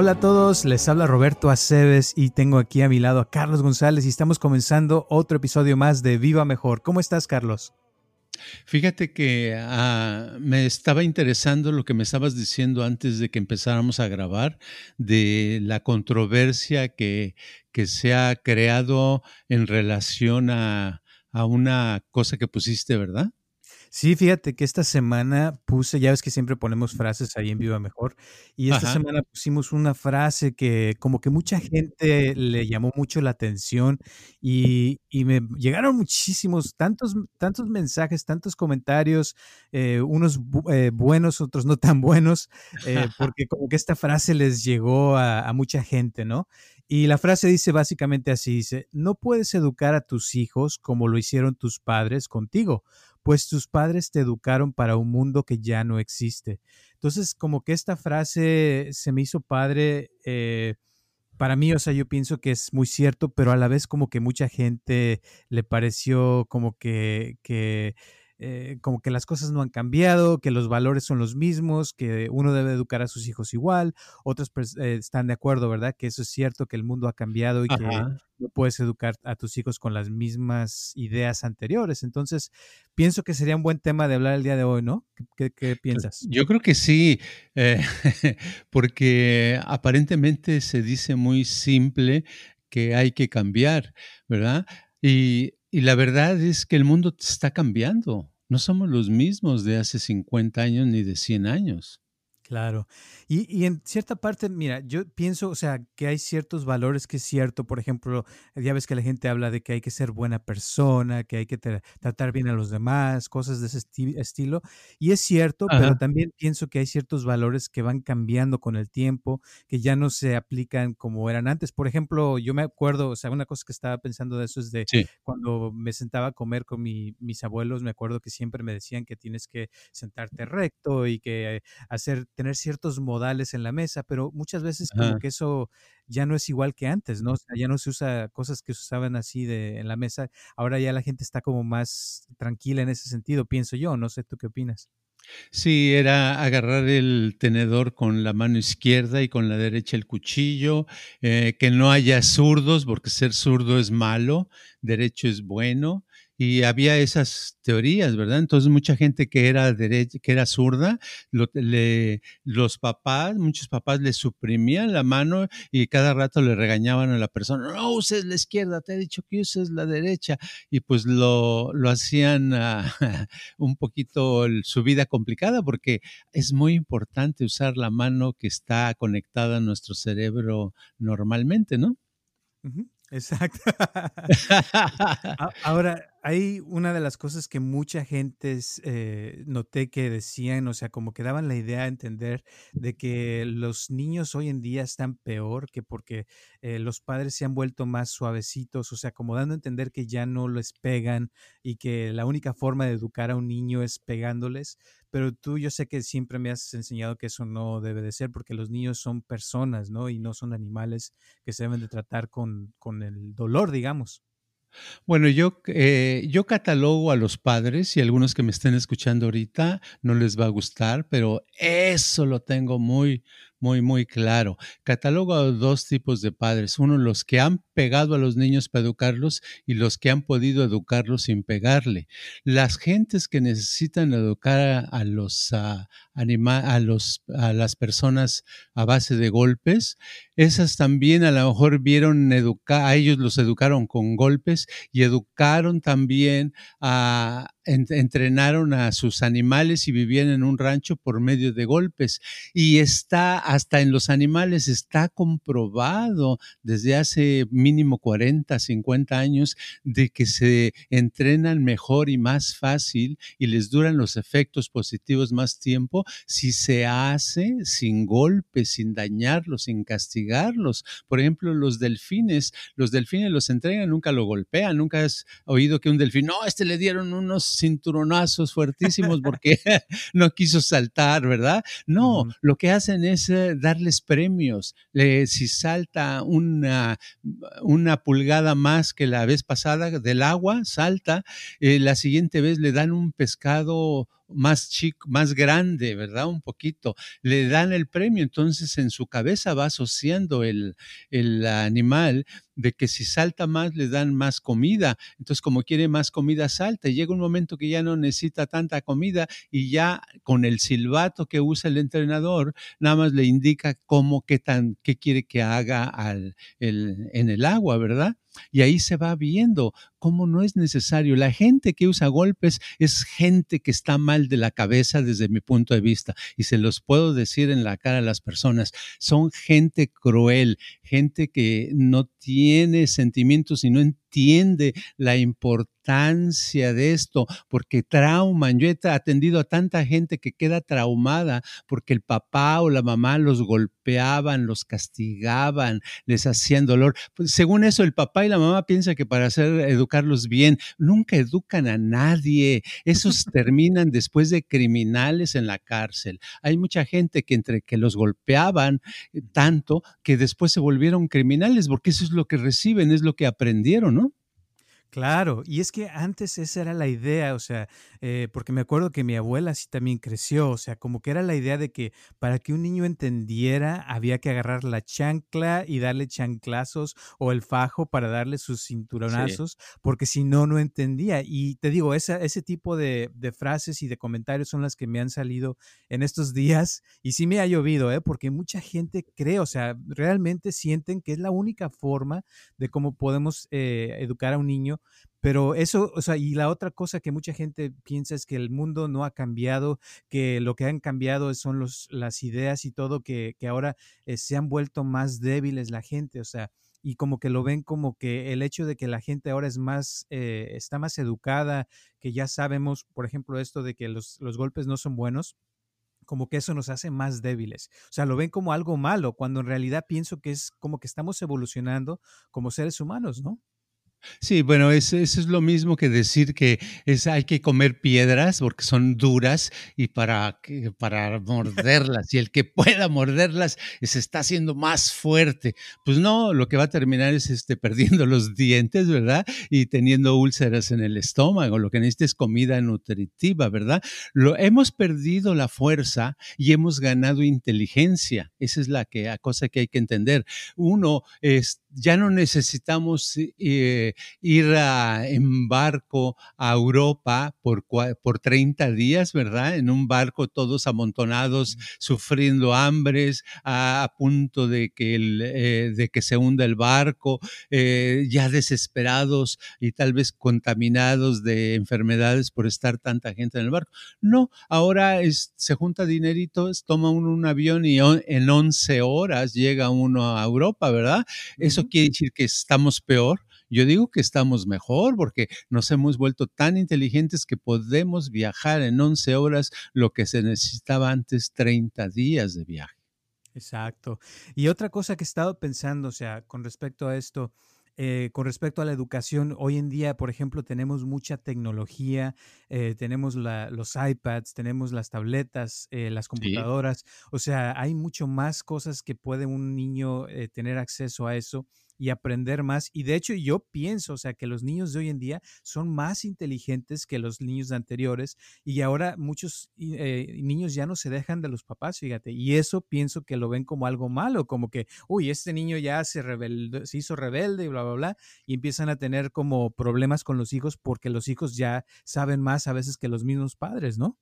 Hola a todos, les habla Roberto Aceves y tengo aquí a mi lado a Carlos González y estamos comenzando otro episodio más de Viva Mejor. ¿Cómo estás, Carlos? Fíjate que ah, me estaba interesando lo que me estabas diciendo antes de que empezáramos a grabar de la controversia que, se ha creado en relación a, a una cosa que pusiste, ¿verdad? Sí, fíjate que esta semana puse, ya ves que siempre ponemos frases ahí en Viva Mejor, y esta Ajá. semana pusimos una frase que como que mucha gente le llamó mucho la atención y, y me llegaron muchísimos, tantos, tantos mensajes, tantos comentarios, eh, unos bu- eh, buenos, otros no tan buenos, eh, porque como que esta frase les llegó a, a mucha gente, ¿no? Y la frase dice básicamente así, dice, no puedes educar a tus hijos como lo hicieron tus padres contigo pues tus padres te educaron para un mundo que ya no existe. Entonces, como que esta frase se me hizo padre. eh, para mí, o sea, yo pienso que es muy cierto, pero a la vez como que mucha gente le pareció como que, que eh, como que las cosas no han cambiado, que los valores son los mismos, que uno debe educar a sus hijos igual. Otros pers- eh, están de acuerdo, ¿verdad? Que eso es cierto, que el mundo ha cambiado y que no puedes educar a tus hijos con las mismas ideas anteriores. Entonces, pienso que sería un buen tema de hablar el día de hoy, ¿no? ¿Qué, qué- qué piensas? Yo creo que sí, eh, porque aparentemente se dice muy simple que hay que cambiar, ¿verdad? Y, y la verdad es que el mundo está cambiando. No somos los mismos de hace 50 años ni de 100 años. Claro. Y, y en cierta parte, mira, yo pienso, o sea, que hay ciertos valores que es cierto. Por ejemplo, ya ves que la gente habla de que hay que ser buena persona, que hay que tra- tratar bien a los demás, cosas de ese esti- estilo. Y es cierto, pero Ajá. también pienso que hay ciertos valores que van cambiando con el tiempo, que ya no se aplican como eran antes. Por ejemplo, yo me acuerdo, o sea, una cosa que estaba pensando de eso es de Sí. cuando me sentaba a comer con mi- mis abuelos, me acuerdo que siempre me decían que tienes que sentarte recto y que hacer, tener ciertos modales en la mesa, pero muchas veces como que eso ya no es igual que antes, ¿no? O sea, ya no se usa cosas que se usaban así de, en la mesa. Ahora ya la gente está como más tranquila en ese sentido, pienso yo. No sé, ¿tú qué opinas? Sí, era agarrar el tenedor con la mano izquierda y con la derecha el cuchillo, eh, que no haya zurdos, porque ser zurdo es malo, derecho es bueno, y había esas teorías, ¿verdad? Entonces mucha gente que era derecha, que era zurda, lo- le- los papás, muchos papás le suprimían la mano y cada rato le regañaban a la persona, no uses la izquierda, te he dicho que uses la derecha, y pues lo, lo hacían ah, un poquito su vida complicada porque es muy importante usar la mano que está conectada a nuestro cerebro normalmente, ¿no? Ujú, Exacto. Ahora, hay una de las cosas que mucha gente eh, noté que decían, o sea, como que daban la idea a entender de que los niños hoy en día están peor que porque eh, los padres se han vuelto más suavecitos, o sea, como dando a entender que ya no les pegan y que la única forma de educar a un niño es pegándoles. Pero tú, yo sé que siempre me has enseñado que eso no debe de ser porque los niños son personas, ¿no? Y no son animales que se deben de tratar con, con el dolor, digamos. Bueno, yo, eh, yo catalogo a los padres y algunos que me estén escuchando ahorita no les va a gustar, pero eso lo tengo muy, muy, muy claro. Catalogo a dos tipos de padres. Uno, los que han pegado a los niños para educarlos y los que han podido educarlos sin pegarle. Las gentes que necesitan educar a, a los, a, anima, a, los, a las personas a base de golpes, esas también a lo mejor vieron educar, a ellos los educaron con golpes y educaron también a entrenaron a sus animales y vivían en un rancho por medio de golpes. Y está hasta en los animales, está comprobado desde hace mínimo 40, 50 años de que se entrenan mejor y más fácil y les duran los efectos positivos más tiempo si se hace sin golpes, sin dañarlos, sin castigarlos. Por ejemplo, los delfines, los delfines los entregan, nunca lo golpean, nunca has oído que un delfín, no, este le dieron unos cinturonazos fuertísimos porque no quiso saltar, ¿verdad? No, lo que hacen es eh, darles premios. si salta una, una pulgada más que la vez pasada del agua, salta, eh, la siguiente vez le dan un pescado más chico, más grande, ¿verdad? Un poquito. Le dan el premio, entonces en su cabeza va asociando el, el animal de que si salta más le dan más comida. Entonces, como quiere más comida, salta. Y llega un momento que ya no necesita tanta comida y ya con el silbato que usa el entrenador, nada más le indica cómo, qué tan, qué quiere que haga al, el, en el agua, ¿verdad? Y ahí se va viendo cómo no es necesario. La gente que usa golpes es gente que está mal de la cabeza desde mi punto de vista. Y se los puedo decir en la cara a las personas. Son gente cruel, gente que no tiene sentimientos y no entiende la importancia de esto, porque trauman. Yo he atendido a tanta gente que queda traumada porque el papá o la mamá los golpeaban, los castigaban, les hacían dolor. Pues según eso, el papá y la mamá piensan que para hacer educarlos bien, nunca educan a nadie. Esos terminan después de criminales en la cárcel. Hay mucha gente que entre que los golpeaban eh, tanto que después se volvieron criminales, porque eso es lo que reciben, es lo que aprendieron, ¿no? Claro, y es que antes esa era la idea, o sea, eh, porque me acuerdo que mi abuela sí también creció, o sea, como que era la idea de que para que un niño entendiera había que agarrar la chancla y darle chanclazos o el fajo para darle sus cinturonazos, porque si no, no entendía. Y te digo, esa, ese tipo de, de, frases y de comentarios son las que me han salido en estos días y sí me ha llovido, ¿eh? porque mucha gente cree, o sea, realmente sienten que es la única forma de cómo podemos eh, educar a un niño pero eso, o sea, y la otra cosa que mucha gente piensa es que el mundo no ha cambiado, que lo que han cambiado son los, las ideas y todo, que, que ahora eh, se han vuelto más débiles la gente, o sea, y como que lo ven como que el hecho de que la gente ahora es más, eh, está más educada, que ya sabemos, por ejemplo, esto de que los, los golpes no son buenos, como que eso nos hace más débiles. O sea, lo ven como algo malo, cuando en realidad pienso que es como que estamos evolucionando como seres humanos, ¿no? Sí, bueno, eso, es lo mismo que decir que es, hay que comer piedras porque son duras y para, para morderlas, y el que pueda morderlas se está haciendo más fuerte. Pues no, lo que va a terminar es este, perdiendo los dientes, ¿verdad? Y teniendo úlceras en el estómago. Lo que necesita es comida nutritiva, ¿verdad? Lo, hemos perdido la fuerza y hemos ganado inteligencia. Esa es la cosa que hay que entender. Uno, es, ya no necesitamos... Eh, ir en barco a Europa por, por 30 días, ¿verdad? En un barco todos amontonados, sufriendo hambres, a, punto de que, el, eh, de que se hunda el barco, eh, ya desesperados y tal vez contaminados de enfermedades por estar tanta gente en el barco. No, ahora es, se junta dineritos, toma uno un avión y en 11 horas llega uno a Europa, ¿verdad? Eso quiere decir que estamos peor yo digo que estamos mejor porque nos hemos vuelto tan inteligentes que podemos viajar en 11 horas lo que se necesitaba antes 30 días de viaje. Exacto. Y otra cosa que he estado pensando, o sea, con respecto a esto, eh, con respecto a la educación, hoy en día, por ejemplo, tenemos mucha tecnología, eh, tenemos los iPads, tenemos las tabletas, eh, las computadoras, o sea, hay mucho más cosas que puede un niño tener acceso a eso y aprender más. Y de hecho yo pienso, o sea, que los niños de hoy en día son más inteligentes que los niños anteriores y ahora muchos eh, niños ya no se dejan de los papás, fíjate, y eso pienso que lo ven como algo malo, como que, uy, este niño ya se, se hizo rebelde y bla, bla, bla, y empiezan a tener como problemas con los hijos porque los hijos ya saben más a veces que los mismos padres, ¿no?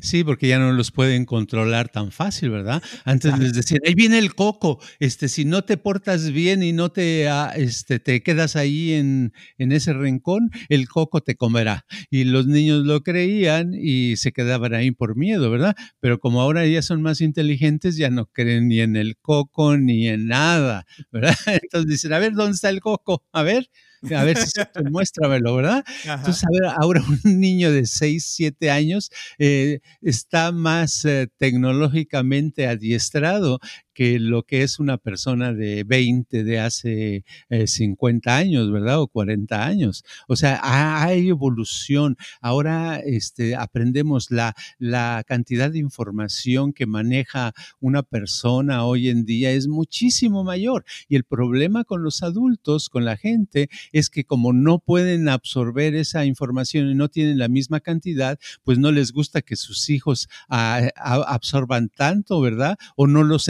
Sí, porque ya no los pueden controlar tan fácil, ¿verdad? Antes les decían, ahí viene el coco, este, si no te portas bien y no te, ah, este, te quedas ahí en, en ese rincón, el coco te comerá. Y los niños lo creían y se quedaban ahí por miedo, ¿verdad? Pero como ahora ya son más inteligentes, ya no creen ni en el coco ni en nada, ¿verdad? Entonces dicen, a ver, ¿dónde está el coco? A ver, a ver si muéstramelo, ¿verdad? Entonces, a ver, ahora un niño de 6, 7 años eh, está más eh, tecnológicamente adiestrado que lo que es una persona de 20 de hace 50 eh, años, ¿verdad? O 40 años. O sea, hay evolución. Ahora este, aprendemos la, la cantidad de información que maneja una persona hoy en día es muchísimo mayor. Y el problema con los adultos, con la gente, es que como no pueden absorber esa información y no tienen la misma cantidad, pues no les gusta que sus hijos ah, absorban tanto, ¿verdad? O no los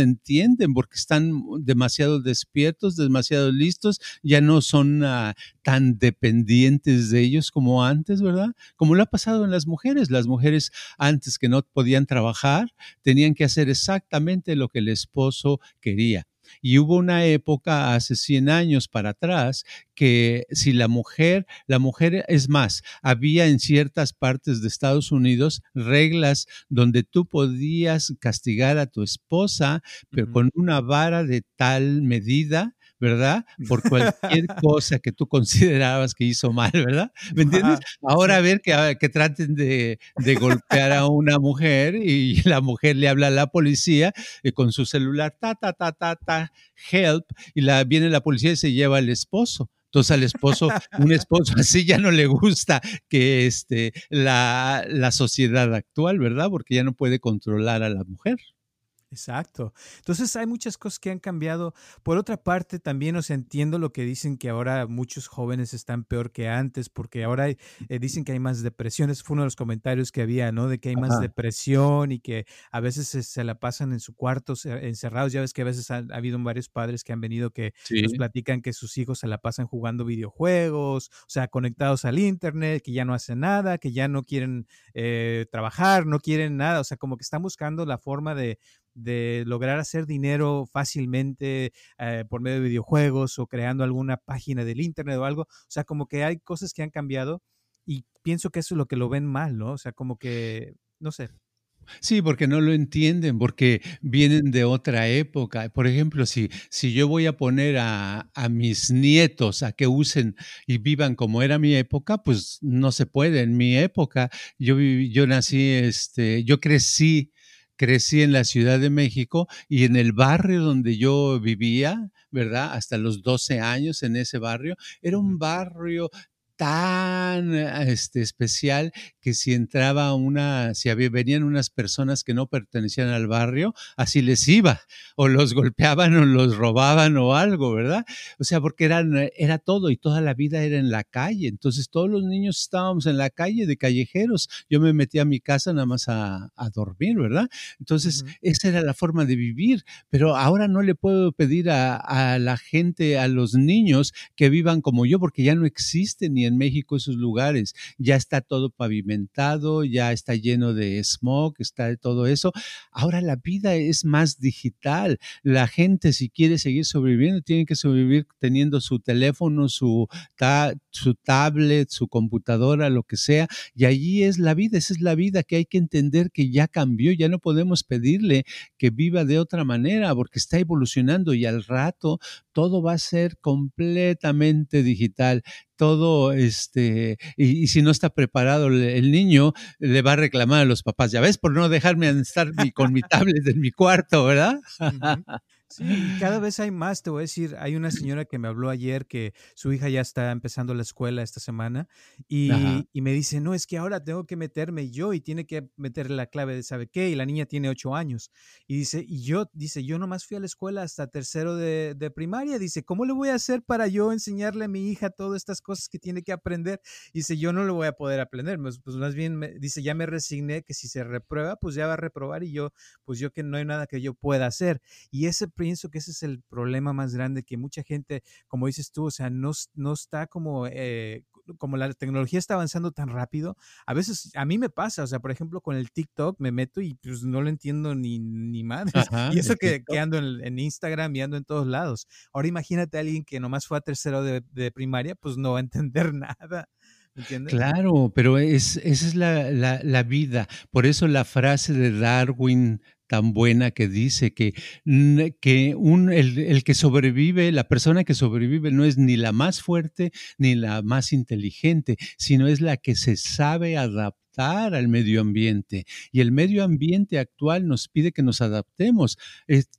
porque están demasiado despiertos, demasiado listos, ya no son ah, tan dependientes de ellos como antes, ¿verdad? Como lo ha pasado en las mujeres. Las mujeres antes que no podían trabajar, tenían que hacer exactamente lo que el esposo quería. Y hubo una época hace 100 años para atrás que si la mujer, la mujer es más, había en ciertas partes de Estados Unidos reglas donde tú podías castigar a tu esposa, pero con una vara de tal medida ¿verdad? Por cualquier cosa que tú considerabas que hizo mal, ¿verdad? ¿Me entiendes? Ahora a ver que, que traten de, golpear a una mujer y la mujer le habla a la policía eh, con su celular, ta, ta, ta, ta, ta, help, y la, viene la policía y se lleva al esposo. Entonces al esposo, un esposo así ya no le gusta que este, la, la sociedad actual, ¿verdad? Porque ya no puede controlar a la mujer. Exacto. Entonces hay muchas cosas que han cambiado. Por otra parte, también os entiendo lo que dicen que ahora muchos jóvenes están peor que antes, porque ahora eh, dicen que hay más depresión. Ese fue uno de los comentarios que había, ¿no? De que hay más depresión y que a veces se, la pasan en su cuarto encerrados. Ya ves que a veces ha, habido varios padres que han venido que nos platican que sus hijos se la pasan jugando videojuegos, o sea, conectados al internet, que ya no hacen nada, que ya no quieren eh, trabajar, no quieren nada. O sea, como que están buscando la forma de de lograr hacer dinero fácilmente eh, por medio de videojuegos o creando alguna página del internet o algo. O sea, como que hay cosas que han cambiado y pienso que eso es lo que lo ven mal, ¿no? O sea, como que, no sé. Sí, porque no lo entienden, porque vienen de otra época. Por ejemplo, si, si yo voy a poner a, a, mis nietos a que usen y vivan como era mi época, pues no se puede. En mi época, yo, yo nací, este, yo crecí crecí en la Ciudad de México y en el barrio donde yo vivía, ¿verdad? Hasta los 12 años en ese barrio, era un barrio tan este, especial que si entraba una, si había, venían unas personas que no pertenecían al barrio, así les iba, o los golpeaban o los robaban o algo, ¿verdad? O sea, porque eran, era todo y toda la vida era en la calle. Entonces todos los niños estábamos en la calle de callejeros. Yo me metí a mi casa nada más a, dormir, ¿verdad? Entonces esa era la forma de vivir, pero ahora no le puedo pedir a, a la gente, a los niños que vivan como yo, porque ya no existen ni en México esos lugares. Ya está todo pavimentado ya está lleno de smog, está de todo eso. Ahora la vida es más digital. La gente si quiere seguir sobreviviendo tiene que sobrevivir teniendo su teléfono, su, su tablet, su computadora, lo que sea. Y allí es la vida, esa es la vida que hay que entender que ya cambió, ya no podemos pedirle que viva de otra manera porque está evolucionando y al rato todo va a ser completamente digital todo, este, y, si no está preparado el, niño, le va a reclamar a los papás, ya ves, por no dejarme estar con mi tablet en mi cuarto, ¿verdad? Sí, cada vez hay más, te voy a decir, hay una señora que me habló ayer que su hija ya está empezando la escuela esta semana y, y, me dice, no, es que ahora tengo que meterme yo y tiene que meterle la clave de sabe qué, y la niña tiene ocho años. Y dice, y yo, dice, yo nomás fui a la escuela hasta tercero de, de primaria, dice, ¿cómo le voy a hacer para yo enseñarle a mi hija todas estas cosas que tiene que aprender? Dice, yo no lo voy a poder aprender, pues, pues más bien, me, dice, ya me resigné que si se reprueba, pues ya va a reprobar y yo, pues yo que no hay nada que yo pueda hacer. Y ese pienso que ese es el problema más grande, que mucha gente, como dices tú, o sea, no, no está como... Eh, como la tecnología está avanzando tan rápido, a veces a mí me pasa, o sea, por ejemplo, con el TikTok me meto y pues no lo entiendo ni, ni más. y eso que, que, ando en, Instagram y ando en todos lados. Ahora imagínate a alguien que nomás fue a tercero de, de primaria, pues no va a entender nada. ¿Entiendes? Claro, pero es, esa es la, la, la, vida. Por eso la frase de Darwin tan buena que dice que, que un, el, el, que sobrevive, la persona que sobrevive no es ni la más fuerte ni la más inteligente, sino es la que se sabe adaptar al medio ambiente. Y el medio ambiente actual nos pide que nos adaptemos.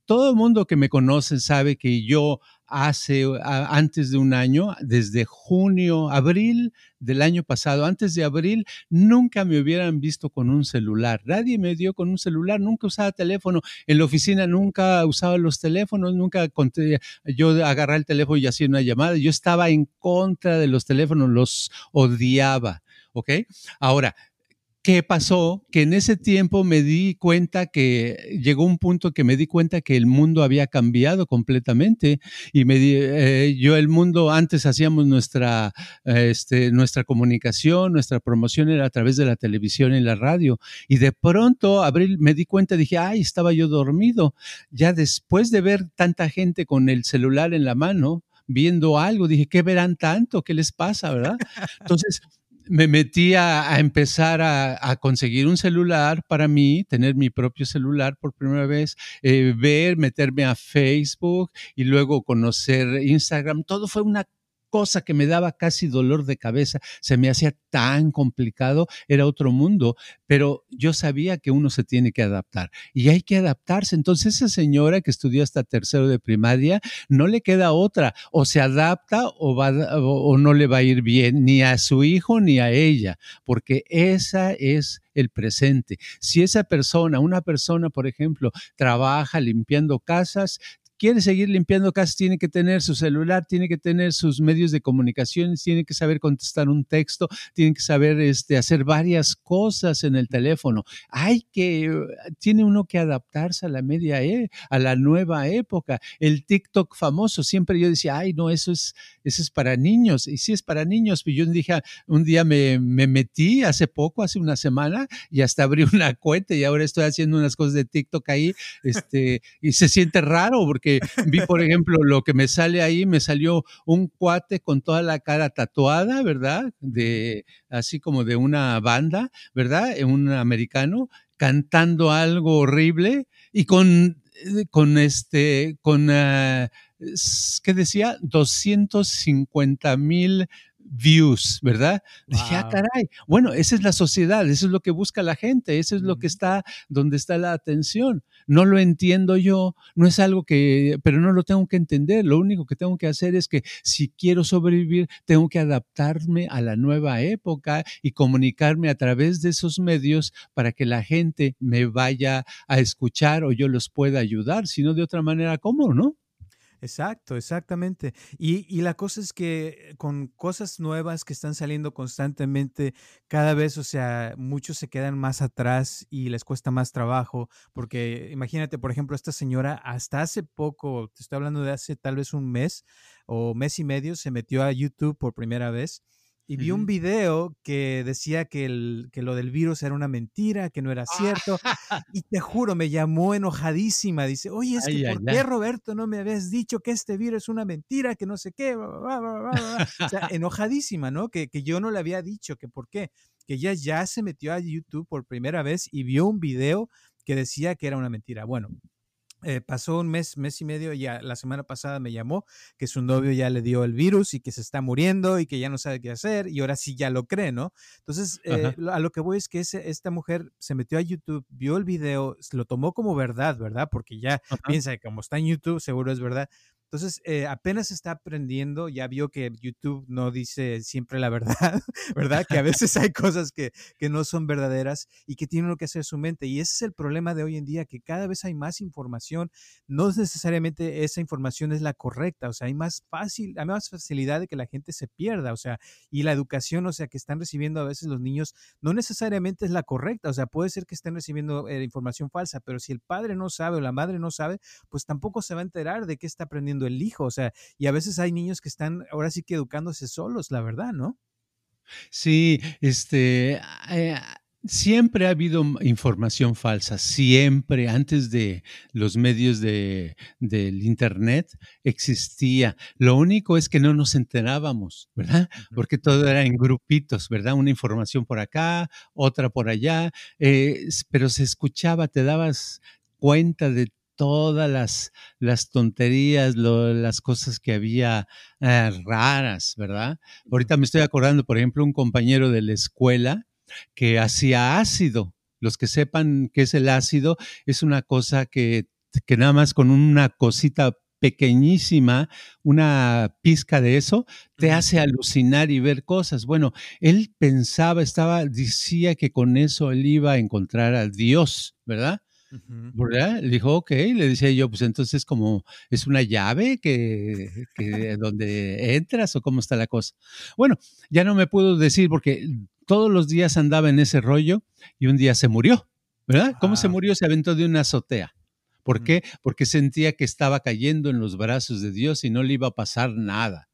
todo el mundo que me conoce sabe que yo hace antes de un año, desde junio, abril del año pasado, antes de abril, nunca me hubieran visto con un celular. Nadie me dio con un celular, nunca usaba teléfono. En la oficina nunca usaba los teléfonos, nunca conté, yo agarraba el teléfono y hacía una llamada. Yo estaba en contra de los teléfonos, los odiaba. ¿Ok? Ahora, ¿Qué pasó? Que en ese tiempo me di cuenta que llegó un punto que me di cuenta que el mundo había cambiado completamente y me di, eh, yo el mundo antes hacíamos nuestra este, nuestra comunicación, nuestra promoción era a través de la televisión y la radio y de pronto abril me di cuenta dije ay estaba yo dormido ya después de ver tanta gente con el celular en la mano viendo algo dije qué verán tanto qué les pasa verdad entonces me metí a, empezar a, conseguir un celular para mí, tener mi propio celular por primera vez, eh, ver, meterme a Facebook y luego conocer Instagram. Todo fue una cosa que me daba casi dolor de cabeza, se me hacía tan complicado, era otro mundo, pero yo sabía que uno se tiene que adaptar y hay que adaptarse. Entonces esa señora que estudió hasta tercero de primaria, no le queda otra, o se adapta o, no le va a ir bien ni a su hijo ni a ella, porque esa es el presente. Si esa persona, una persona, por ejemplo, trabaja limpiando casas, quiere seguir limpiando casas, tiene que tener su celular, tiene que tener sus medios de comunicación, tiene que saber contestar un texto, tiene que saber este, hacer varias cosas en el teléfono. Hay que, tiene uno que adaptarse a la media, e, a la nueva época. El TikTok famoso, siempre yo decía, ay, no, eso es, eso es para niños. Y sí es para niños. Y yo dije, un día me, me metí hace poco, hace una semana, y hasta abrí una cuenta y ahora estoy haciendo unas cosas de TikTok ahí, este, y se siente raro porque vi, por ejemplo, lo que me sale ahí, me salió un cuate con toda la cara tatuada, ¿verdad? De, así como de una banda, ¿verdad? Un americano, cantando algo horrible y con, eh, con este, con, uh, ¿qué decía? 250 mil views, ¿verdad? Dije, ah, caray. Bueno, esa es la sociedad, eso es lo que busca la gente, eso es lo que está donde está la atención. No lo entiendo yo, no es algo que, pero no lo tengo que entender. Lo único que tengo que hacer es que si quiero sobrevivir, tengo que adaptarme a la nueva época y comunicarme a través de esos medios para que la gente me vaya a escuchar o yo los pueda ayudar. Si no, de otra manera, ¿cómo, no? Exacto, exactamente. Y, y, la cosa es que con cosas nuevas que están saliendo constantemente, cada vez, o sea, muchos se quedan más atrás y les cuesta más trabajo, porque imagínate, por ejemplo, esta señora hasta hace poco, te estoy hablando de hace tal vez un mes o mes y medio, se metió a YouTube por primera vez y vi un video que decía que, el, que lo del virus era una mentira, que no era cierto. y te juro, me llamó enojadísima. Dice, oye, es que ¿por qué Roberto no me habías dicho que este virus es una mentira, que no sé qué? o sea, enojadísima, ¿no? Que, que yo no le había dicho que por qué. Que ella ya se metió a YouTube por primera vez y vio un video que decía que era una mentira. Bueno, eh, pasó un mes, mes y medio, ya la semana pasada me llamó que su novio ya le dio el virus y que se está muriendo y que ya no sabe qué hacer y ahora sí ya lo cree, ¿no? Entonces, eh, a lo que voy es que esta mujer se metió a YouTube, vio el video, lo tomó como verdad, ¿verdad? Porque ya piensa que como está en YouTube, seguro es verdad, entonces, eh, apenas está aprendiendo, ya vio que YouTube no dice siempre la verdad, ¿verdad? Que a veces hay cosas que, que no son verdaderas y que tiene uno que hacer su mente. Y ese es el problema de hoy en día, que cada vez hay más información, no necesariamente esa información es la correcta, o sea, hay más fácil, hay más facilidad de que la gente se pierda, o sea, y la educación, o sea, que están recibiendo a veces los niños, no necesariamente es la correcta, o sea, puede ser que estén recibiendo eh, información falsa, pero si el padre no sabe o la madre no sabe, pues tampoco se va a enterar de qué está aprendiendo el hijo, o sea, y a veces hay niños que están ahora sí que educándose solos, la verdad, ¿no? Sí, este, eh, siempre ha habido información falsa, siempre, antes de los medios de, del Internet existía. Lo único es que no nos enterábamos, ¿verdad? Porque todo era en grupitos, ¿verdad? Una información por acá, otra por allá, eh, pero se escuchaba, te dabas cuenta de todas las, las tonterías, las cosas que había eh, raras, ¿verdad? Ahorita me estoy acordando, por ejemplo, un compañero de la escuela que hacía ácido. Los que sepan qué es el ácido, es una cosa que, que nada más con una cosita pequeñísima, una pizca de eso, te hace alucinar y ver cosas. Bueno, él pensaba, estaba, decía que con eso él iba a encontrar a Dios, ¿verdad? ¿Verdad? Le dijo, ok, le decía yo, pues entonces como es una llave que, que donde entras o cómo está la cosa. Bueno, ya no me puedo decir porque todos los días andaba en ese rollo y un día se murió, ¿verdad? ¿Cómo se murió? Se aventó de una azotea. ¿Por qué? Porque sentía que estaba cayendo en los brazos de Dios y no le iba a pasar nada.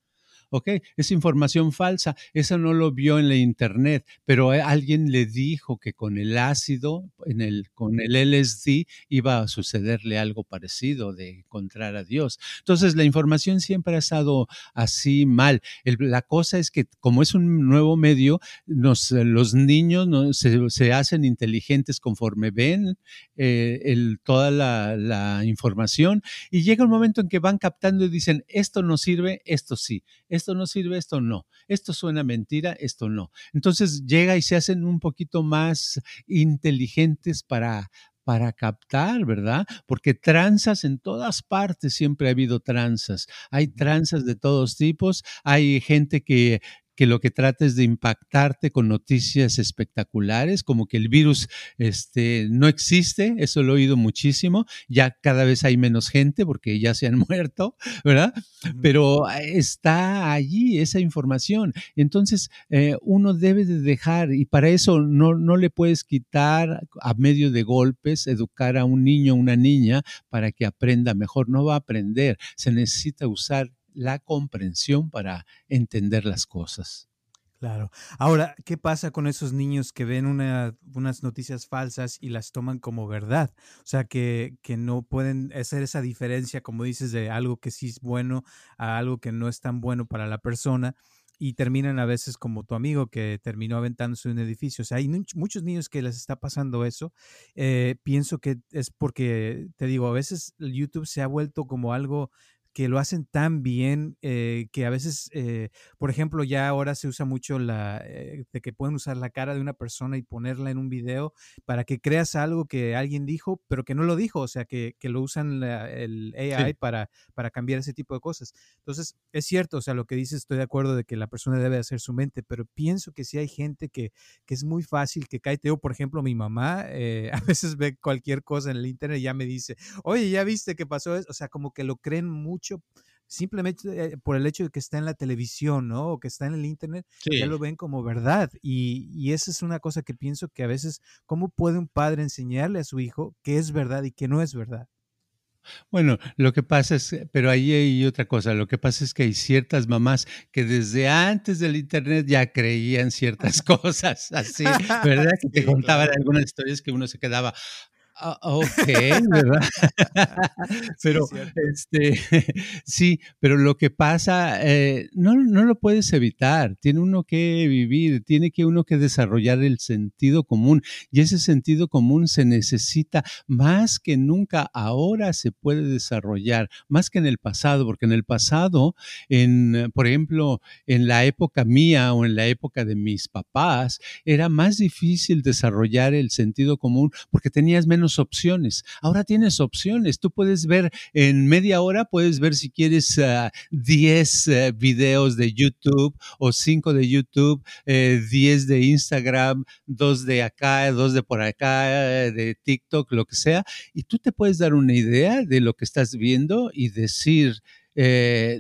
¿Ok? Es información falsa, eso no lo vio en la internet, pero alguien le dijo que con el ácido, en el, con el LSD, iba a sucederle algo parecido de encontrar a Dios. Entonces, la información siempre ha estado así mal. la cosa es que como es un nuevo medio, los niños se, hacen inteligentes conforme ven eh, toda la, información y llega un momento en que van captando y dicen, esto no sirve, esto sí, no sirve, esto no, esto suena mentira, esto no. Entonces llega y se hacen un poquito más inteligentes para, para captar, ¿verdad? Porque tranzas en todas partes siempre ha habido tranzas. Hay tranzas de todos tipos. Hay gente que que lo que trata es de impactarte con noticias espectaculares, como que el virus este, no existe, eso lo he oído muchísimo, ya cada vez hay menos gente porque ya se han muerto, ¿verdad? Pero está allí esa información. Entonces, eh, uno debe de dejar, y para eso no, no le puedes quitar a medio de golpes, educar a un niño o una niña para que aprenda mejor, no va a aprender, se necesita usar la comprensión para entender las cosas. Claro. Ahora, ¿qué pasa con esos niños que ven unas noticias falsas y las toman como verdad? O sea, que, que, no pueden hacer esa diferencia, como dices, de algo que sí es bueno a algo que no es tan bueno para la persona y terminan a veces como tu amigo que terminó aventándose un edificio. O sea, hay muchos niños que les está pasando eso. Eh, pienso que es porque, te digo, a veces YouTube se ha vuelto como algo que lo hacen tan bien eh, que a veces, eh, por ejemplo, ya ahora se usa mucho la eh, de que pueden usar la cara de una persona y ponerla en un video para que creas algo que alguien dijo, pero que no lo dijo, o sea, que, que lo usan el AI para, para cambiar ese tipo de cosas. Entonces, es cierto, o sea, lo que dices, estoy de acuerdo de que la persona debe hacer su mente, pero pienso que sí hay gente que, que es muy fácil que cae. Teo, por ejemplo, mi mamá a veces ve cualquier cosa en el internet y ya me dice, oye, ¿ya viste que pasó eso? O sea, como que lo creen mucho simplemente eh, por el hecho de que está en la televisión, ¿no? O que está en el internet, ya lo ven como verdad. Y, y, esa es una cosa que pienso que a veces, ¿cómo puede un padre enseñarle a su hijo qué es verdad y qué no es verdad? Bueno, lo que pasa es, pero ahí hay otra cosa, lo que pasa es que hay ciertas mamás que desde antes del Internet ya creían ciertas cosas, así, ¿verdad? Que te contaban algunas historias que uno se quedaba, Ah, ok, ¿verdad? pero, sí, este, sí, pero lo que pasa, eh, no, no lo puedes evitar, tiene uno que vivir, tiene que uno que desarrollar el sentido común y ese sentido común se necesita más que nunca, ahora se puede desarrollar, más que en el pasado, porque en el pasado, en, por ejemplo, en la época mía o en la época de mis papás, era más difícil desarrollar el sentido común porque tenías menos opciones. Ahora tienes opciones. Tú puedes ver en media hora, puedes ver si quieres 10 ah, eh, videos de YouTube o 5 de YouTube, 10 eh, de Instagram, 2 de acá, 2 de por acá, de TikTok, lo que sea. Y tú te puedes dar una idea de lo que estás viendo y decir, eh,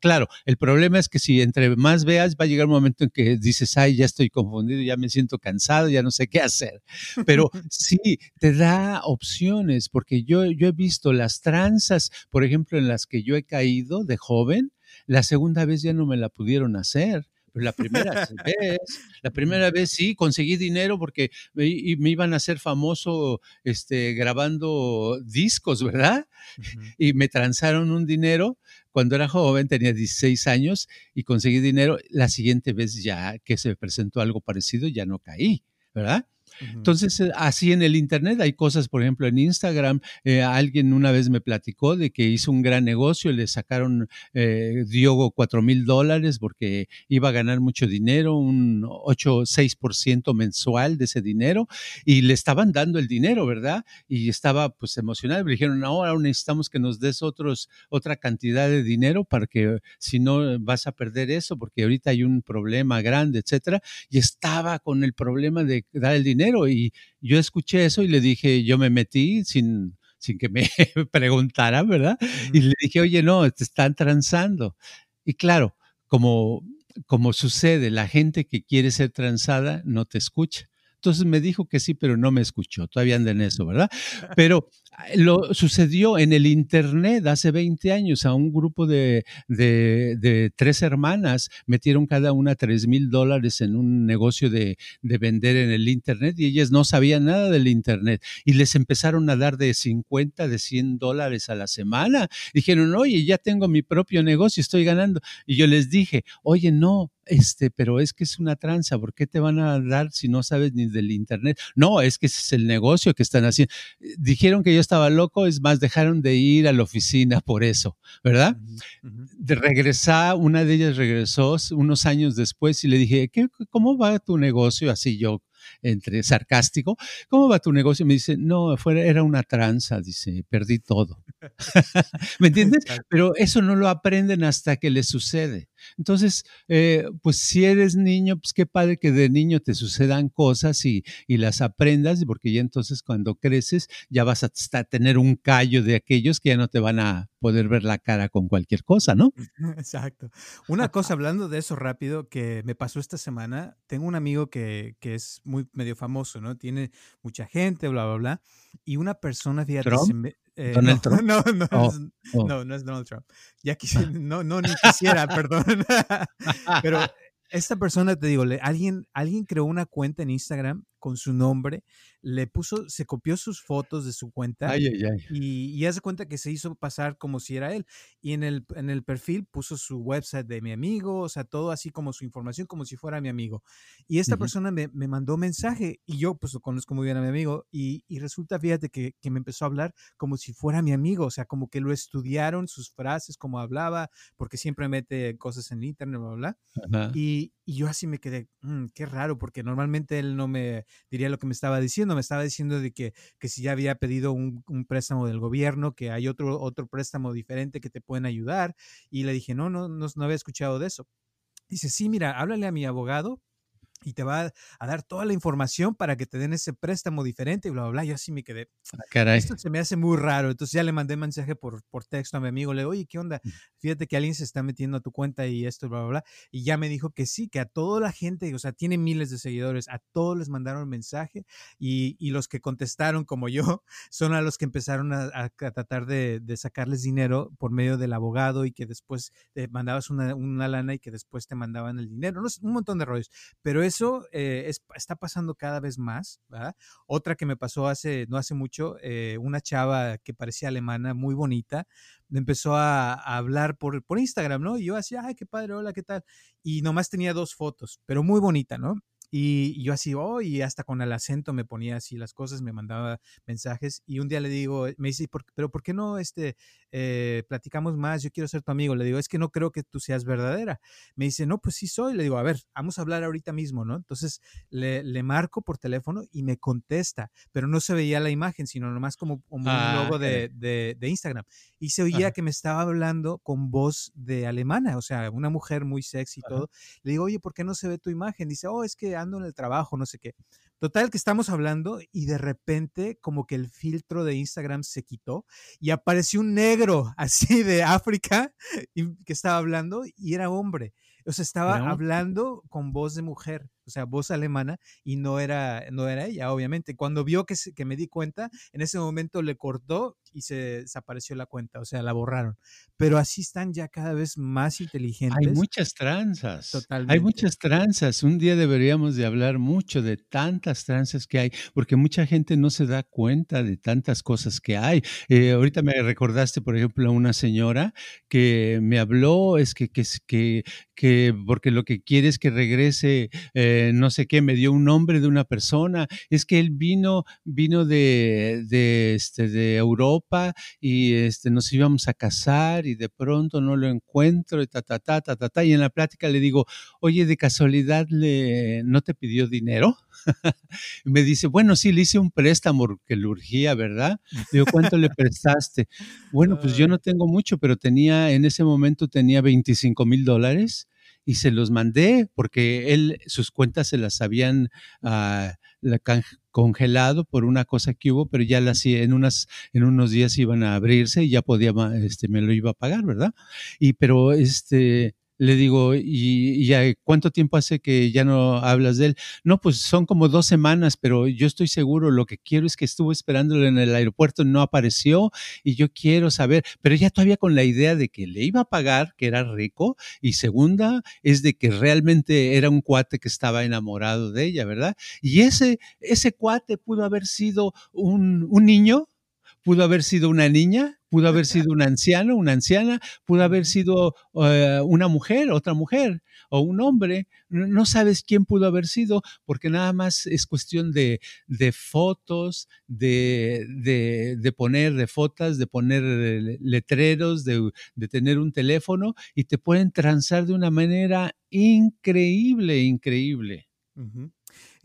claro, el problema es que si entre más veas, va a llegar un momento en que dices, ay, ya estoy confundido, ya me siento cansado, ya no sé qué hacer. Pero sí, te da opciones, porque yo, yo he visto las tranzas, por ejemplo, en las que yo he caído de joven, la segunda vez ya no me la pudieron hacer la primera vez, la primera vez sí, conseguí dinero porque me, me iban a hacer famoso este, grabando discos, ¿verdad? Y me transaron un dinero cuando era joven, tenía 16 años y conseguí dinero. La siguiente vez ya que se presentó algo parecido, ya no caí, ¿verdad? Entonces, eh, así en el Internet hay cosas, por ejemplo, en Instagram, eh, alguien una vez me platicó de que hizo un gran negocio, le sacaron, eh, dio 4 mil dólares porque iba a ganar mucho dinero, un 8, 6% mensual de ese dinero, y le estaban dando el dinero, ¿verdad? Y estaba pues emocionado, me dijeron, ahora necesitamos que nos des otros, otra cantidad de dinero para que si no vas a perder eso, porque ahorita hay un problema grande, etcétera, y estaba con el problema de dar el dinero y yo escuché eso y le dije, yo me metí sin, sin que me preguntara, ¿verdad? Y le dije, oye, no, te están transando. Y claro, como, como sucede, la gente que quiere ser transada no te escucha. Entonces me dijo que sí, pero no me escuchó. Todavía anda en eso, ¿verdad? Pero lo sucedió en el Internet hace 20 años a un grupo de, de, tres hermanas, metieron cada una 3 mil dólares en un negocio de, de, vender en el Internet y ellas no sabían nada del Internet y les empezaron a dar de 50, de 100 dólares a la semana. Dijeron, oye, ya tengo mi propio negocio, estoy ganando. Y yo les dije, oye, no, este, pero es que es una tranza, ¿por qué te van a dar si no sabes ni del Internet? No, es que ese es el negocio que están haciendo. Dijeron que yo estaba loco, es más, dejaron de ir a la oficina por eso, ¿verdad? De regresar, una de ellas regresó unos años después y le dije, ¿Qué, ¿cómo va tu negocio? Así yo, entre sarcástico, ¿cómo va tu negocio? Me dice, no, fuera, era una tranza, dice, perdí todo. ¿Me entiendes? Pero eso no lo aprenden hasta que les sucede. Entonces, eh, pues si eres niño, pues qué padre que de niño te sucedan cosas y, y las aprendas, porque ya entonces cuando creces ya vas a, tener un callo de aquellos que ya no te van a poder ver la cara con cualquier cosa, ¿no? Exacto. Una cosa, hablando de eso rápido, que me pasó esta semana, tengo un amigo que, que es muy medio famoso, ¿no? Tiene mucha gente, bla, bla, bla. Y una persona, fíjate, eh, Donald no, Trump. No, no, oh, es, oh. no, no es Donald Trump. Ya quisiera, no, no, ni quisiera, perdón. Pero esta persona, te digo, alguien, alguien creó una cuenta en Instagram con su nombre, le puso, se copió sus fotos de su cuenta Y, y hace cuenta que se hizo pasar como si era él. Y en el, en el perfil puso su website de mi amigo, o sea, todo así como su información, como si fuera mi amigo. Y esta persona me, me, mandó mensaje y yo pues lo conozco muy bien a mi amigo y, y resulta, fíjate, que, que, me empezó a hablar como si fuera mi amigo, o sea, como que lo estudiaron, sus frases, cómo hablaba, porque siempre mete cosas en internet, bla, bla. Y, y, yo así me quedé, mmm, qué raro, porque normalmente él no me diría lo que me estaba diciendo, me estaba diciendo de que, que si ya había pedido un, préstamo del gobierno, que hay otro, otro préstamo diferente que te pueden ayudar. Y le dije, no, no, no, no había escuchado de eso. Dice, sí, mira, háblale a mi abogado y te va a dar toda la información para que te den ese préstamo diferente y bla, bla, bla. Yo así me quedé. Ah, caray. Esto se me hace muy raro. Entonces ya le mandé mensaje por, por texto a mi amigo. Le digo, oye, ¿qué onda? Mm. Fíjate que alguien se está metiendo a tu cuenta y esto, bla, bla, bla. Y ya me dijo que sí, que a toda la gente, o sea, tiene miles de seguidores, a todos les mandaron mensaje y, y los que contestaron como yo son a los que empezaron a, a, a tratar de, de, sacarles dinero por medio del abogado y que después te mandabas una, una lana y que después te mandaban el dinero. No, un montón de rollos. Pero eso eh, es, está pasando cada vez más. Otra que me pasó hace, no hace mucho, eh, una chava que parecía alemana, muy bonita, me empezó a, a, hablar por, por Instagram, ¿no? Y yo así, ay, qué padre, hola, ¿qué tal? Y nomás tenía dos fotos, pero muy bonita, ¿no? Y yo así, oh, y hasta con el acento me ponía así las cosas, me mandaba mensajes y un día le digo, me dice, pero ¿por qué no este, eh, platicamos más? Yo quiero ser tu amigo. Le digo, es que no creo que tú seas verdadera. Me dice, no, pues sí soy. Le digo, a ver, vamos a hablar ahorita mismo, ¿no? Entonces le, le marco por teléfono y me contesta, pero no se veía la imagen, sino nomás como, como ah, un logo de, de, de, Instagram. Y se oía Ajá. que me estaba hablando con voz de alemana, o sea, una mujer muy sexy y Ajá. todo. Le digo, oye, ¿por qué no se ve tu imagen? Dice, oh, es que en el trabajo, no sé qué. Total que estamos hablando y de repente como que el filtro de Instagram se quitó y apareció un negro así de África que estaba hablando y era hombre. O sea, estaba hablando con voz de mujer. O sea, voz alemana, y no era, no era ella, obviamente. Cuando vio que, que me di cuenta, en ese momento le cortó y se desapareció la cuenta, o sea, la borraron. Pero así están ya cada vez más inteligentes. Hay muchas tranzas. Totalmente. Hay muchas tranzas. Un día deberíamos de hablar mucho de tantas tranzas que hay, porque mucha gente no se da cuenta de tantas cosas que hay. Eh, ahorita me recordaste, por ejemplo, a una señora que me habló, es que, que, que, que porque lo que quiere es que regrese, eh, no sé qué, me dio un nombre de una persona, es que él vino, vino de, de, este, de Europa y este, nos íbamos a casar y de pronto no lo encuentro y ta, ta, ta, ta, ta, ta, y en la plática le digo, oye, de casualidad, le, ¿no te pidió dinero? me dice, bueno, sí, le hice un préstamo que le urgía, ¿verdad? Digo, ¿cuánto le prestaste? Bueno, pues yo no tengo mucho, pero tenía, en ese momento tenía 25 mil dólares y se los mandé porque él, sus cuentas se las habían uh, congelado por una cosa que hubo, pero ya las, en, unas, en unos días iban a abrirse y ya podía, este, me lo iba a pagar, ¿verdad? Y pero este, le digo, ¿y, cuánto tiempo hace que ya no hablas de él? No, pues son como dos semanas, pero yo estoy seguro, lo que quiero es que estuvo esperándolo en el aeropuerto, no apareció y yo quiero saber, pero ella todavía con la idea de que le iba a pagar, que era rico, y segunda es de que realmente era un cuate que estaba enamorado de ella, ¿verdad? Y ese, ese cuate pudo haber sido un, un niño, pudo haber sido una niña, pudo haber sido un anciano, una anciana, pudo haber sido eh, una mujer, otra mujer o un hombre. No sabes quién pudo haber sido porque nada más es cuestión de, de fotos, de, de, de, poner de fotos, de poner letreros, de, tener un teléfono y te pueden transar de una manera increíble, increíble.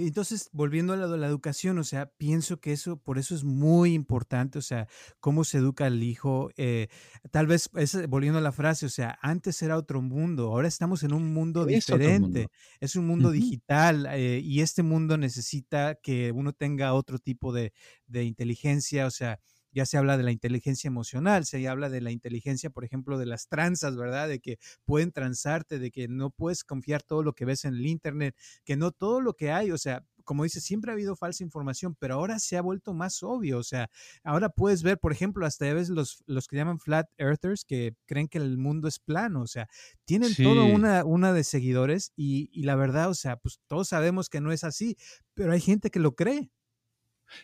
Entonces, volviendo a la, la, educación, o sea, pienso que eso, por eso es muy importante, o sea, cómo se educa al hijo. Eh, tal vez, volviendo a la frase, o sea, antes era otro mundo, ahora estamos en un mundo diferente, es un mundo digital eh, y este mundo necesita que uno tenga otro tipo de, de inteligencia, o sea, ya se habla de la inteligencia emocional, se habla de la inteligencia, por ejemplo, de las tranzas, ¿verdad? De que pueden transarte, de que no puedes confiar todo lo que ves en el Internet, que no todo lo que hay, o sea, como dice, siempre ha habido falsa información, pero ahora se ha vuelto más obvio, o sea, ahora puedes ver, por ejemplo, hasta a veces los, los que llaman flat earthers, que creen que el mundo es plano, o sea, tienen toda una, una de seguidores y, y la verdad, o sea, pues todos sabemos que no es así, pero hay gente que lo cree.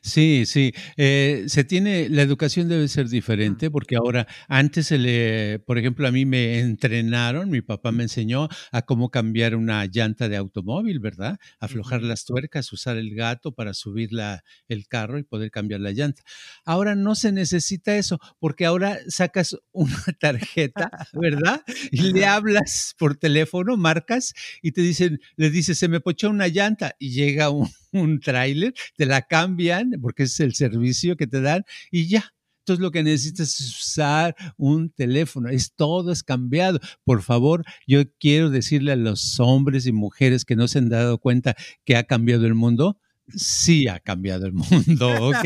Sí, sí. Eh, se tiene, la educación debe ser diferente porque ahora, antes se le, por ejemplo, a mí me entrenaron, mi papá me enseñó a cómo cambiar una llanta de automóvil, ¿verdad? Aflojar las tuercas, usar el gato para subir la, el carro y poder cambiar la llanta. Ahora no se necesita eso porque ahora sacas una tarjeta, ¿verdad? Y le hablas por teléfono, marcas y te dicen, le dices, se me pochó una llanta y llega un un tráiler, te la cambian porque es el servicio que te dan y ya. Entonces lo que necesitas es usar un teléfono. Es todo es cambiado. Por favor, yo quiero decirle a los hombres y mujeres que no se han dado cuenta que ha cambiado el mundo, sí ha cambiado el mundo, ¿ok?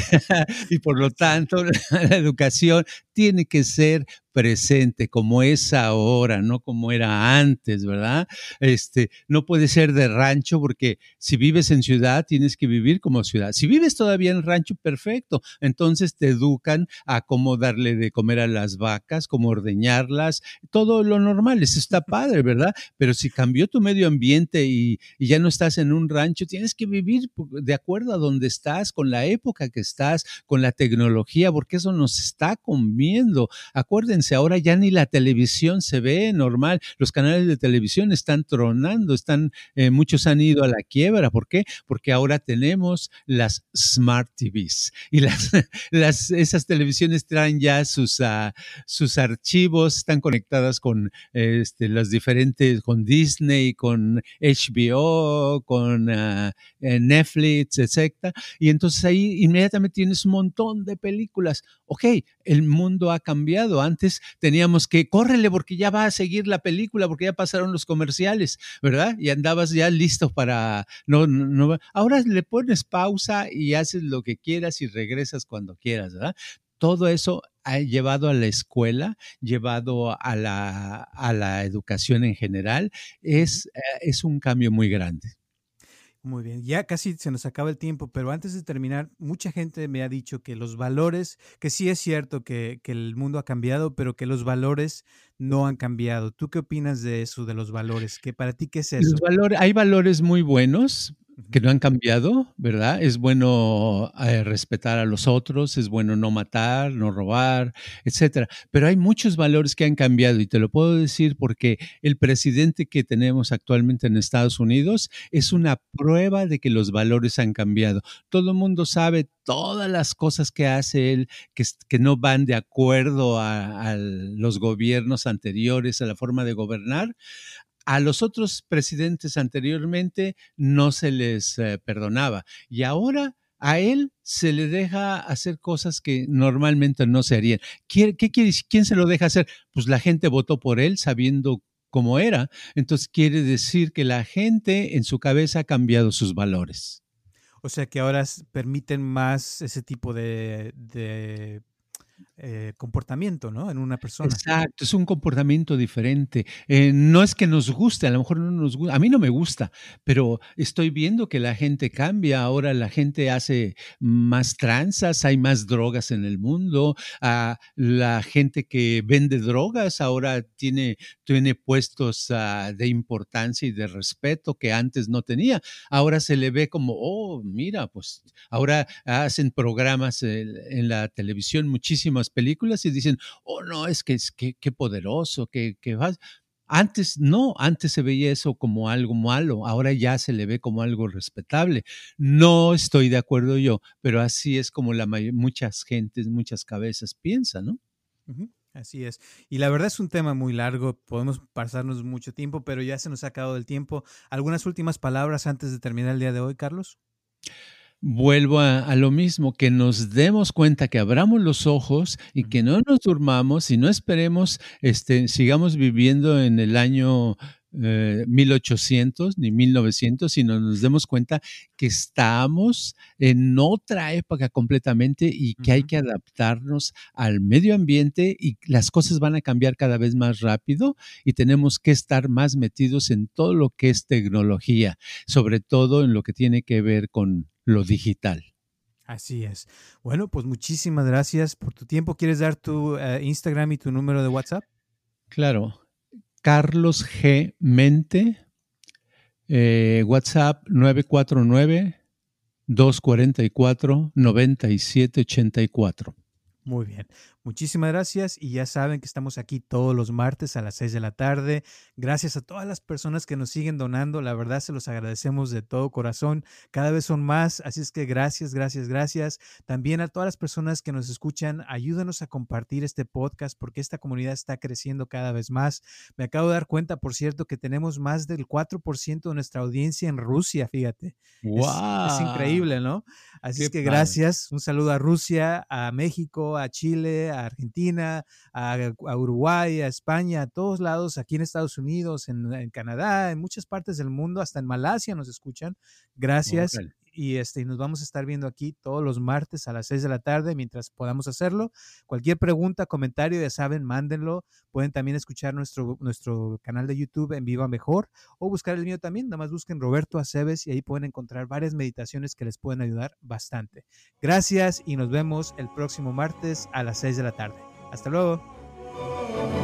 y por lo tanto, la educación tiene que ser presente como es ahora, no como era antes, ¿verdad? Este, no puede ser de rancho porque si vives en ciudad tienes que vivir como ciudad. Si vives todavía en rancho, perfecto. Entonces te educan a cómo darle de comer a las vacas, cómo ordeñarlas, todo lo normal. Eso está padre, ¿verdad? Pero si cambió tu medio ambiente y, y ya no estás en un rancho, tienes que vivir de acuerdo a donde estás, con la época que estás, con la tecnología, porque eso nos está comiendo. Acuérdense ahora ya ni la televisión se ve normal, los canales de televisión están tronando, están, eh, muchos han ido a la quiebra, ¿por qué? Porque ahora tenemos las smart TVs y las, esas televisiones traen ya sus, ah, sus archivos, están conectadas con este, las diferentes, con Disney, con HBO, con ah, eh, Netflix, etcétera, y entonces ahí inmediatamente tienes un montón de películas. Ok, el mundo ha cambiado. Antes teníamos que, córrele porque ya va a seguir la película, porque ya pasaron los comerciales, ¿verdad? Y andabas ya listo para, no, no, ahora le pones pausa y haces lo que quieras y regresas cuando quieras, ¿verdad? Todo eso ha llevado a la escuela, llevado a la, a la educación en general, es, eh, es un cambio muy grande. Muy bien, ya casi se nos acaba el tiempo, pero antes de terminar, mucha gente me ha dicho que los valores, que sí es cierto que, que, el mundo ha cambiado, pero que los valores no han cambiado. ¿Tú qué opinas de eso, de los valores? ¿Que para ti qué es eso? Los valores, hay valores muy buenos, que no han cambiado, ¿verdad? Es bueno eh, respetar a los otros, es bueno no matar, no robar, etcétera. Pero hay muchos valores que han cambiado y te lo puedo decir porque el presidente que tenemos actualmente en Estados Unidos es una prueba de que los valores han cambiado. Todo el mundo sabe todas las cosas que hace él que, que no van de acuerdo a, a los gobiernos anteriores, a la forma de gobernar. A los otros presidentes anteriormente no se les eh, perdonaba y ahora a él se le deja hacer cosas que normalmente no se harían. ¿Qué, qué quiere ¿Quién se lo deja hacer? Pues la gente votó por él sabiendo cómo era. Entonces quiere decir que la gente en su cabeza ha cambiado sus valores. O sea que ahora permiten más ese tipo de, de eh, comportamiento, ¿no? En una persona. Exacto, es un comportamiento diferente. Eh, no es que nos guste, a lo mejor no nos gusta, a mí no me gusta, pero estoy viendo que la gente cambia, ahora la gente hace más tranzas, hay más drogas en el mundo, ah, la gente que vende drogas ahora tiene, tiene puestos ah, de importancia y de respeto que antes no tenía. Ahora se le ve como, oh, mira, pues ahora hacen programas en la televisión muchísimas películas y dicen, oh no, es que es que, poderoso, que, que vas. Antes no, antes se veía eso como algo malo, ahora ya se le ve como algo respetable. No estoy de acuerdo yo, pero así es como la muchas gentes, muchas cabezas piensan, ¿no? Así es. Y la verdad es un tema muy largo, podemos pasarnos mucho tiempo, pero ya se nos ha acabado el tiempo. ¿Algunas últimas palabras antes de terminar el día de hoy, Carlos? Vuelvo a, lo mismo, que nos demos cuenta, que abramos los ojos y que no nos durmamos y no esperemos, este, sigamos viviendo en el año 1800 eh, ni 1900, sino nos demos cuenta que estamos en otra época completamente y que hay que adaptarnos al medio ambiente y las cosas van a cambiar cada vez más rápido y tenemos que estar más metidos en todo lo que es tecnología, sobre todo en lo que tiene que ver con lo digital. Así es. Bueno, pues muchísimas gracias por tu tiempo. ¿Quieres dar tu eh, Instagram y tu número de WhatsApp? Claro. Carlos G. Mente, eh, WhatsApp 949 244 9784. Muy bien. Muchísimas gracias y ya saben que estamos aquí todos los martes a las 6 de la tarde. Gracias a todas las personas que nos siguen donando. La verdad se los agradecemos de todo corazón. Cada vez son más, así es que gracias, gracias, gracias. También a todas las personas que nos escuchan, ayúdanos a compartir este podcast porque esta comunidad está creciendo cada vez más. Me acabo de dar cuenta, por cierto, que tenemos más del 4% de nuestra audiencia en Rusia, fíjate. Wow. Es, increíble, ¿no? Así es que gracias. Un saludo a Rusia, a México, a Chile, a Argentina, a, Uruguay, a España, a todos lados, aquí en Estados Unidos, en, Canadá, en muchas partes del mundo, hasta en Malasia nos escuchan. Gracias y este, nos vamos a estar viendo aquí todos los martes a las 6 de la tarde mientras podamos hacerlo. Cualquier pregunta, comentario, ya saben, mándenlo. Pueden también escuchar nuestro, nuestro canal de YouTube en Viva Mejor o buscar el mío también. Nada más busquen Roberto Aceves y ahí pueden encontrar varias meditaciones que les pueden ayudar bastante. Gracias y nos vemos el próximo martes a las 6 de la tarde. Hasta luego.